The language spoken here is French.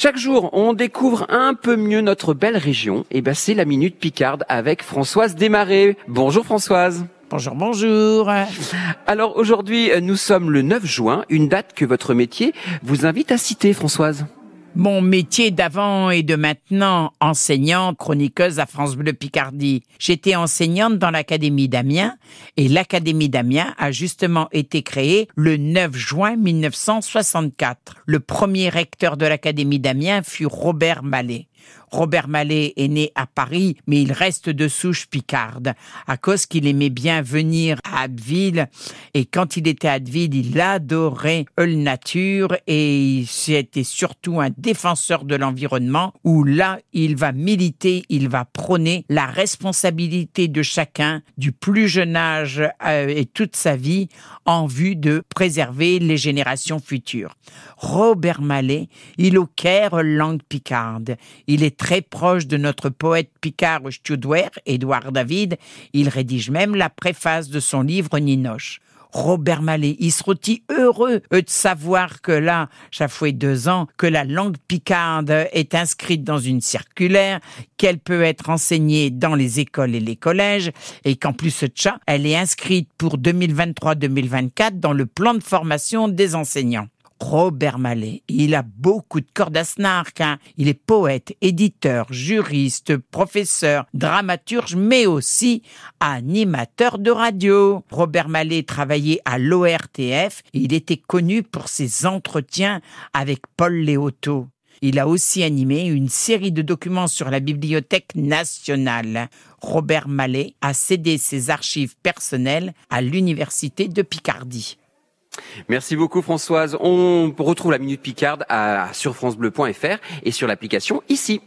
Chaque jour, on découvre un peu mieux notre belle région. Et ben, c'est la Minute Picarde avec Françoise Desmarais. Bonjour Françoise. Bonjour, bonjour. Alors aujourd'hui, nous sommes le 9 juin, une date que votre métier vous invite à citer, Françoise. Mon métier d'avant et de maintenant, enseignante, chroniqueuse à France Bleu Picardie. J'étais enseignante dans l'Académie d'Amiens et l'Académie d'Amiens a justement été créée le 9 juin 1964. Le premier recteur de l'Académie d'Amiens fut Robert Mallet. Robert Mallet est né à Paris, mais il reste de souche picarde, à cause qu'il aimait bien venir à Abbeville. Et quand il était à Abbeville, il adorait la nature et c'était surtout un défenseur de l'environnement où là, il va militer, il va prôner la responsabilité de chacun du plus jeune âge euh, et toute sa vie en vue de préserver les générations futures. Robert Mallet, il au Caire langue picarde. Est très proche de notre poète picard Studwer, Édouard David. Il rédige même la préface de son livre Ninoche. Robert Mallet, il se rôtit heureux de savoir que là, chaque fois deux ans, que la langue picarde est inscrite dans une circulaire, qu'elle peut être enseignée dans les écoles et les collèges, et qu'en plus de ça, elle est inscrite pour 2023-2024 dans le plan de formation des enseignants. Robert Mallet. Il a beaucoup de cordes à snark. Hein. Il est poète, éditeur, juriste, professeur, dramaturge, mais aussi animateur de radio. Robert Mallet travaillait à l'ORTF. Il était connu pour ses entretiens avec Paul Léoto. Il a aussi animé une série de documents sur la Bibliothèque nationale. Robert Mallet a cédé ses archives personnelles à l'Université de Picardie. Merci beaucoup Françoise. On retrouve la Minute Picarde à, sur francebleu.fr et sur l'application ici.